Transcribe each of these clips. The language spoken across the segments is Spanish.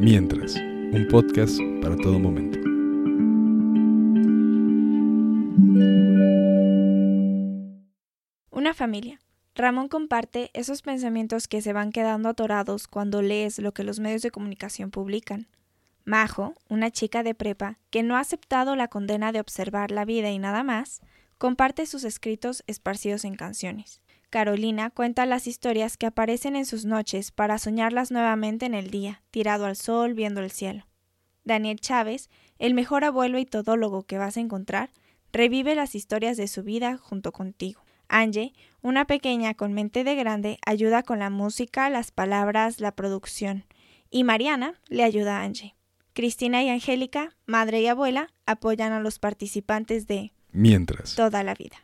Mientras, un podcast para todo momento. Una familia. Ramón comparte esos pensamientos que se van quedando atorados cuando lees lo que los medios de comunicación publican. Majo, una chica de prepa que no ha aceptado la condena de observar la vida y nada más, comparte sus escritos esparcidos en canciones. Carolina cuenta las historias que aparecen en sus noches para soñarlas nuevamente en el día, tirado al sol viendo el cielo. Daniel Chávez, el mejor abuelo y todólogo que vas a encontrar, revive las historias de su vida junto contigo. Angie, una pequeña con mente de grande, ayuda con la música, las palabras, la producción. Y Mariana le ayuda a Angie. Cristina y Angélica, madre y abuela, apoyan a los participantes de Mientras. toda la vida.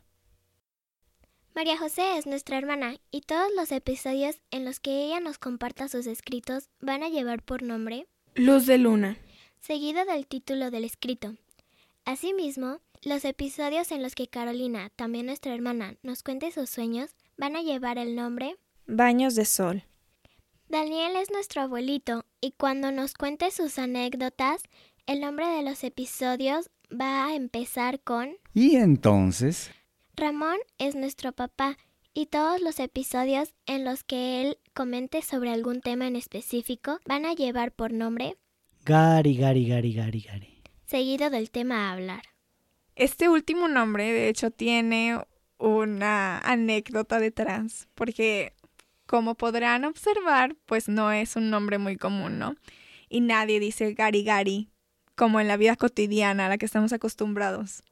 María José es nuestra hermana y todos los episodios en los que ella nos comparta sus escritos van a llevar por nombre Luz de Luna. seguido del título del escrito. Asimismo, los episodios en los que Carolina, también nuestra hermana, nos cuente sus sueños van a llevar el nombre Baños de sol. Daniel es nuestro abuelito y cuando nos cuente sus anécdotas, el nombre de los episodios va a empezar con Y entonces, Ramón es nuestro papá y todos los episodios en los que él comente sobre algún tema en específico van a llevar por nombre Gary, Gary, Gary, Gary, Gary. seguido del tema a hablar. Este último nombre, de hecho, tiene una anécdota detrás, porque como podrán observar, pues no es un nombre muy común, ¿no? Y nadie dice Gary Gary, como en la vida cotidiana a la que estamos acostumbrados.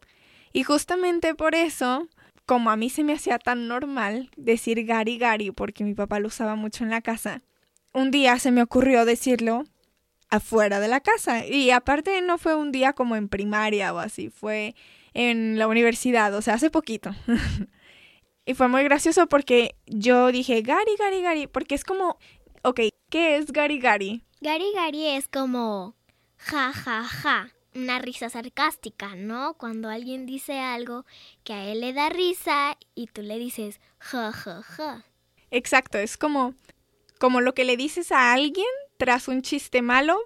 Y justamente por eso, como a mí se me hacía tan normal decir Gary Gary, porque mi papá lo usaba mucho en la casa, un día se me ocurrió decirlo afuera de la casa. Y aparte no fue un día como en primaria o así, fue en la universidad, o sea, hace poquito. y fue muy gracioso porque yo dije Gary, Gary, Gary, porque es como, ok, ¿qué es Gary Gary? Gary Gary es como ja ja ja, una risa sarcástica, ¿no? Cuando alguien dice algo que a él le da risa y tú le dices ja ja ja. Exacto, es como, como lo que le dices a alguien tras un chiste malo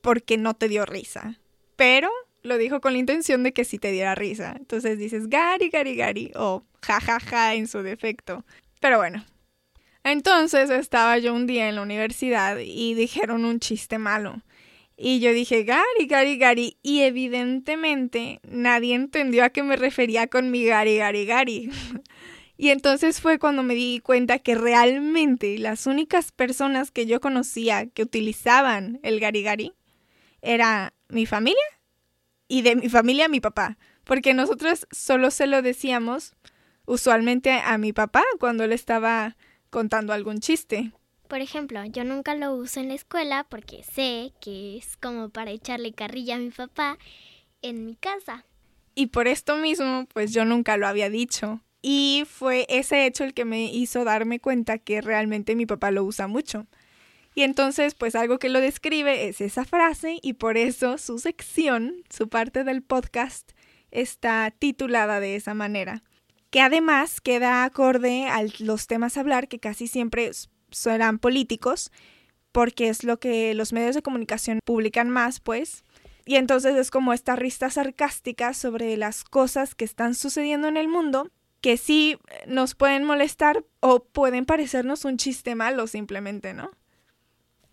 porque no te dio risa. Pero lo dijo con la intención de que sí te diera risa. Entonces dices Gary, Gary, Gary o ja, ja, ja en su defecto. Pero bueno. Entonces estaba yo un día en la universidad y dijeron un chiste malo. Y yo dije Gary, Gary, Gary. Y evidentemente nadie entendió a qué me refería con mi Gary, Gary, Gary. Y entonces fue cuando me di cuenta que realmente las únicas personas que yo conocía que utilizaban el garigari era mi familia y de mi familia mi papá, porque nosotros solo se lo decíamos usualmente a mi papá cuando le estaba contando algún chiste. Por ejemplo, yo nunca lo uso en la escuela porque sé que es como para echarle carrilla a mi papá en mi casa. Y por esto mismo, pues yo nunca lo había dicho. Y fue ese hecho el que me hizo darme cuenta que realmente mi papá lo usa mucho. Y entonces, pues algo que lo describe es esa frase y por eso su sección, su parte del podcast, está titulada de esa manera. Que además queda acorde a los temas a hablar que casi siempre serán políticos, porque es lo que los medios de comunicación publican más, pues. Y entonces es como esta rista sarcástica sobre las cosas que están sucediendo en el mundo que sí nos pueden molestar o pueden parecernos un chiste malo simplemente, ¿no?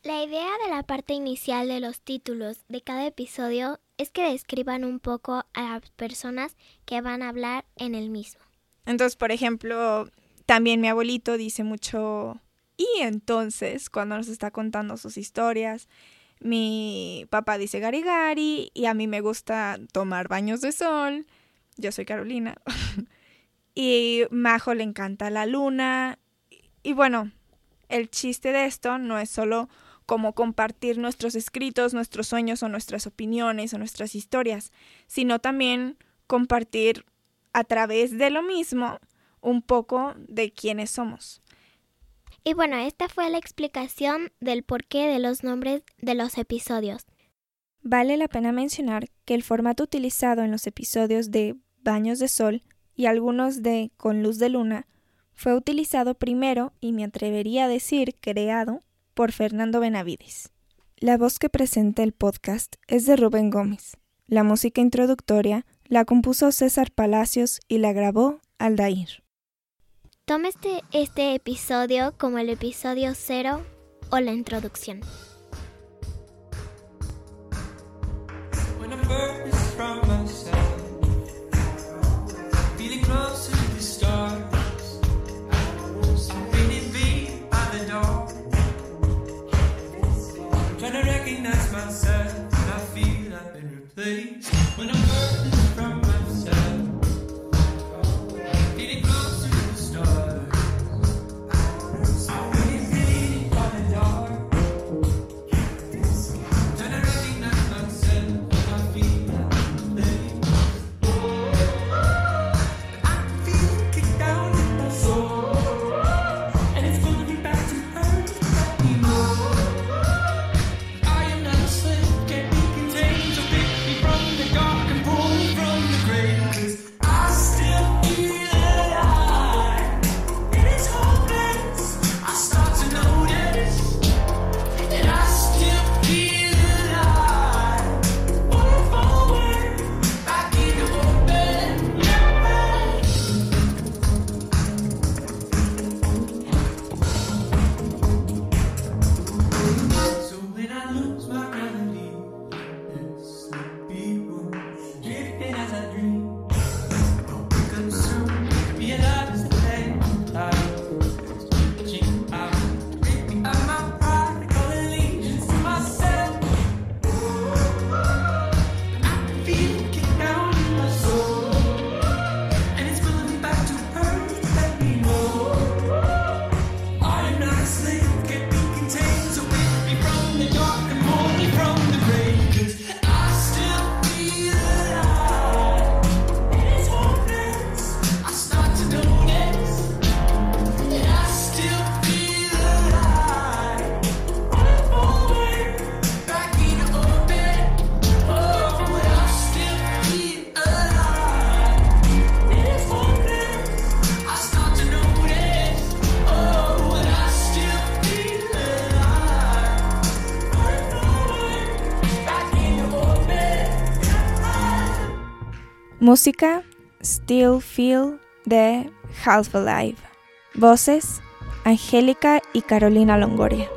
La idea de la parte inicial de los títulos de cada episodio es que describan un poco a las personas que van a hablar en el mismo. Entonces, por ejemplo, también mi abuelito dice mucho y entonces cuando nos está contando sus historias, mi papá dice gari gari y a mí me gusta tomar baños de sol. Yo soy Carolina. y Majo le encanta la luna. Y bueno, el chiste de esto no es solo como compartir nuestros escritos, nuestros sueños o nuestras opiniones o nuestras historias, sino también compartir a través de lo mismo un poco de quiénes somos. Y bueno, esta fue la explicación del porqué de los nombres de los episodios. Vale la pena mencionar que el formato utilizado en los episodios de Baños de Sol y algunos de Con Luz de Luna fue utilizado primero y me atrevería a decir creado por Fernando Benavides. La voz que presenta el podcast es de Rubén Gómez. La música introductoria la compuso César Palacios y la grabó Aldair. Tome este, este episodio como el episodio cero o la introducción. Música Still Feel de Half Alive. Voces Angélica y Carolina Longoria.